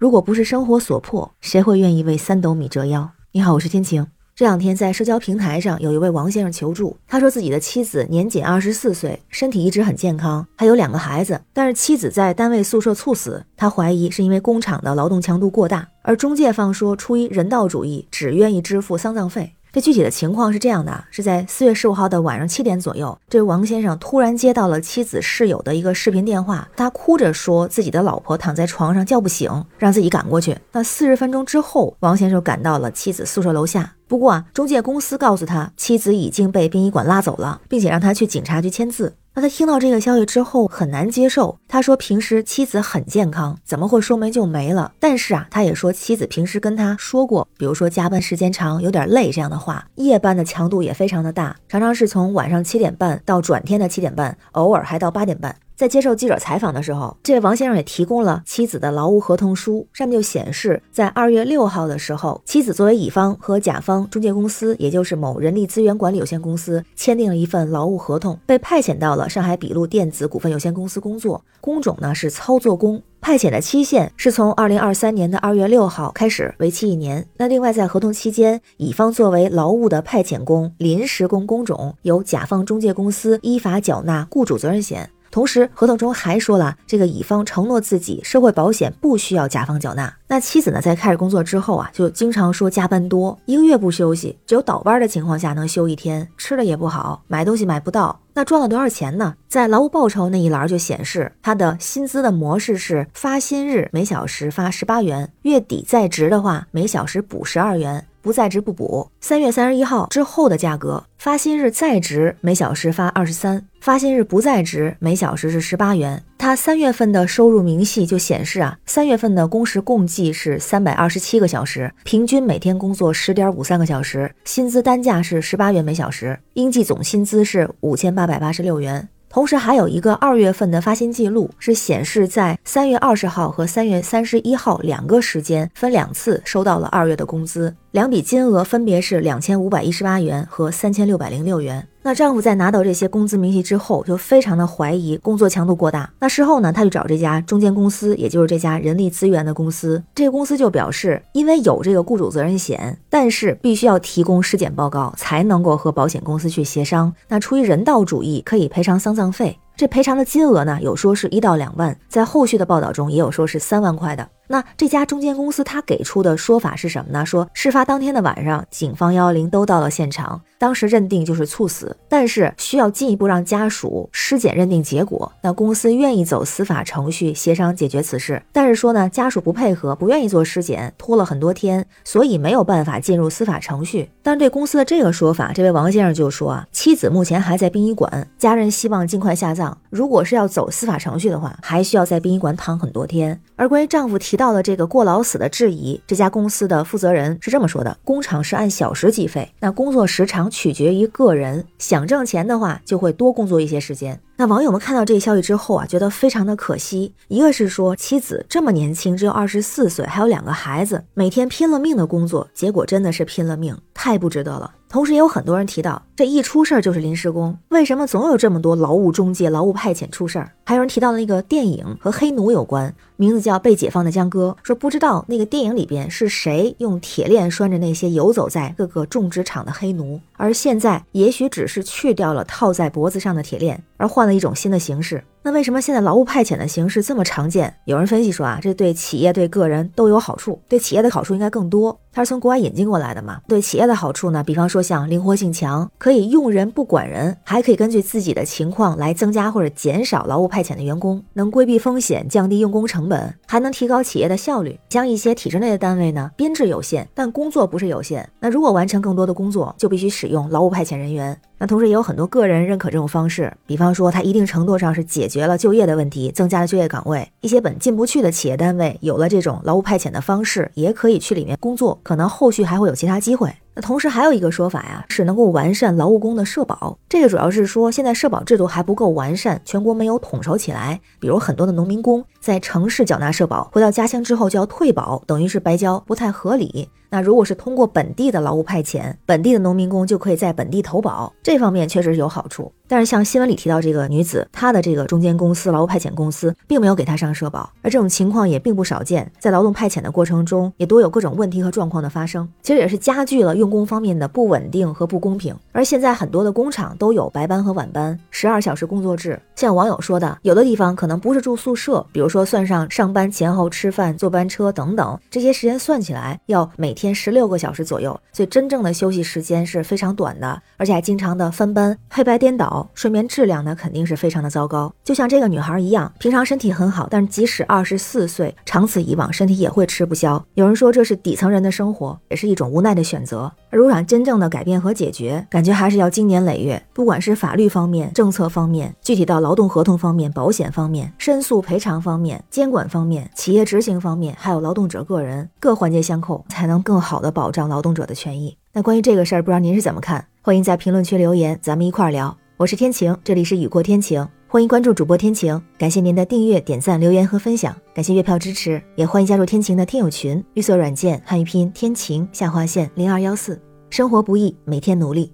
如果不是生活所迫，谁会愿意为三斗米折腰？你好，我是天晴。这两天在社交平台上有一位王先生求助，他说自己的妻子年仅二十四岁，身体一直很健康，还有两个孩子，但是妻子在单位宿舍猝死，他怀疑是因为工厂的劳动强度过大，而中介方说出于人道主义，只愿意支付丧葬费。这具体的情况是这样的，是在四月十五号的晚上七点左右，这位王先生突然接到了妻子室友的一个视频电话，他哭着说自己的老婆躺在床上叫不醒，让自己赶过去。那四十分钟之后，王先生赶到了妻子宿舍楼下。不过啊，中介公司告诉他，妻子已经被殡仪馆拉走了，并且让他去警察局签字。那他听到这个消息之后很难接受。他说平时妻子很健康，怎么会说没就没了？但是啊，他也说妻子平时跟他说过，比如说加班时间长，有点累这样的话，夜班的强度也非常的大，常常是从晚上七点半到转天的七点半，偶尔还到八点半。在接受记者采访的时候，这位王先生也提供了妻子的劳务合同书，上面就显示，在二月六号的时候，妻子作为乙方和甲方中介公司，也就是某人力资源管理有限公司，签订了一份劳务合同，被派遣到了上海笔录电子股份有限公司工作，工种呢是操作工。派遣的期限是从二零二三年的二月六号开始，为期一年。那另外在合同期间，乙方作为劳务的派遣工、临时工工种，由甲方中介公司依法缴纳雇主责任险。同时，合同中还说了，这个乙方承诺自己社会保险不需要甲方缴纳。那妻子呢，在开始工作之后啊，就经常说加班多，一个月不休息，只有倒班的情况下能休一天，吃的也不好，买东西买不到。那赚了多少钱呢？在劳务报酬那一栏就显示，他的薪资的模式是发薪日每小时发十八元，月底在职的话每小时补十二元。不在职不补。三月三十一号之后的价格，发薪日在职每小时发二十三，发薪日不在职每小时是十八元。他三月份的收入明细就显示啊，三月份的工时共计是三百二十七个小时，平均每天工作十点五三个小时，薪资单价是十八元每小时，应计总薪资是五千八百八十六元。同时还有一个二月份的发薪记录，是显示在三月二十号和三月三十一号两个时间分两次收到了二月的工资，两笔金额分别是两千五百一十八元和三千六百零六元。那丈夫在拿到这些工资明细之后，就非常的怀疑工作强度过大。那事后呢，他去找这家中间公司，也就是这家人力资源的公司。这个公司就表示，因为有这个雇主责任险，但是必须要提供尸检报告才能够和保险公司去协商。那出于人道主义，可以赔偿丧葬费。这赔偿的金额呢，有说是一到两万，在后续的报道中也有说是三万块的。那这家中间公司他给出的说法是什么呢？说事发当天的晚上，警方幺幺零都到了现场，当时认定就是猝死，但是需要进一步让家属尸检认定结果。那公司愿意走司法程序协商解决此事，但是说呢，家属不配合，不愿意做尸检，拖了很多天，所以没有办法进入司法程序。但对公司的这个说法，这位王先生就说啊，妻子目前还在殡仪馆，家人希望尽快下葬。如果是要走司法程序的话，还需要在殡仪馆躺很多天。而关于丈夫提到的这个过劳死的质疑，这家公司的负责人是这么说的：工厂是按小时计费，那工作时长取决于个人，想挣钱的话就会多工作一些时间。那网友们看到这一消息之后啊，觉得非常的可惜。一个是说妻子这么年轻，只有二十四岁，还有两个孩子，每天拼了命的工作，结果真的是拼了命，太不值得了。同时也有很多人提到，这一出事儿就是临时工，为什么总有这么多劳务中介、劳务派遣出事儿？还有提到那个电影和黑奴有关，名字叫《被解放的江哥》，说不知道那个电影里边是谁用铁链拴着那些游走在各个种植场的黑奴，而现在也许只是去掉了套在脖子上的铁链，而换了一种新的形式。那为什么现在劳务派遣的形式这么常见？有人分析说啊，这对企业对个人都有好处，对企业的好处应该更多。它是从国外引进过来的嘛？对企业的好处呢，比方说像灵活性强，可以用人不管人，还可以根据自己的情况来增加或者减少劳务派遣员工，能规避风险，降低用工成本，还能提高企业的效率。像一些体制内的单位呢，编制有限，但工作不是有限。那如果完成更多的工作，就必须使用劳务派遣人员。那同时也有很多个人认可这种方式，比方说它一定程度上是解决了就业的问题，增加了就业岗位。一些本进不去的企业单位有了这种劳务派遣的方式，也可以去里面工作，可能后续还会有其他机会。同时还有一个说法呀，是能够完善劳务工的社保。这个主要是说现在社保制度还不够完善，全国没有统筹起来。比如很多的农民工在城市缴纳社保，回到家乡之后就要退保，等于是白交，不太合理。那如果是通过本地的劳务派遣，本地的农民工就可以在本地投保，这方面确实是有好处。但是像新闻里提到这个女子，她的这个中间公司劳务派遣公司并没有给她上社保，而这种情况也并不少见，在劳动派遣的过程中也多有各种问题和状况的发生，其实也是加剧了用工方面的不稳定和不公平。而现在很多的工厂都有白班和晚班，十二小时工作制。像网友说的，有的地方可能不是住宿舍，比如说算上上班前后吃饭、坐班车等等这些时间算起来，要每天天十六个小时左右，所以真正的休息时间是非常短的，而且还经常的分班、黑白颠倒。睡眠质量呢，肯定是非常的糟糕。就像这个女孩一样，平常身体很好，但是即使二十四岁，长此以往，身体也会吃不消。有人说这是底层人的生活，也是一种无奈的选择。而如果想真正的改变和解决，感觉还是要经年累月，不管是法律方面、政策方面，具体到劳动合同方面、保险方面、申诉赔偿方面、监管方面、企业执行方面，还有劳动者个人，各环节相扣，才能更好的保障劳动者的权益。那关于这个事儿，不知道您是怎么看？欢迎在评论区留言，咱们一块儿聊。我是天晴，这里是雨过天晴，欢迎关注主播天晴，感谢您的订阅、点赞、留言和分享，感谢月票支持，也欢迎加入天晴的听友群，绿色软件汉语拼天晴下划线零二幺四，生活不易，每天努力，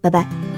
拜拜。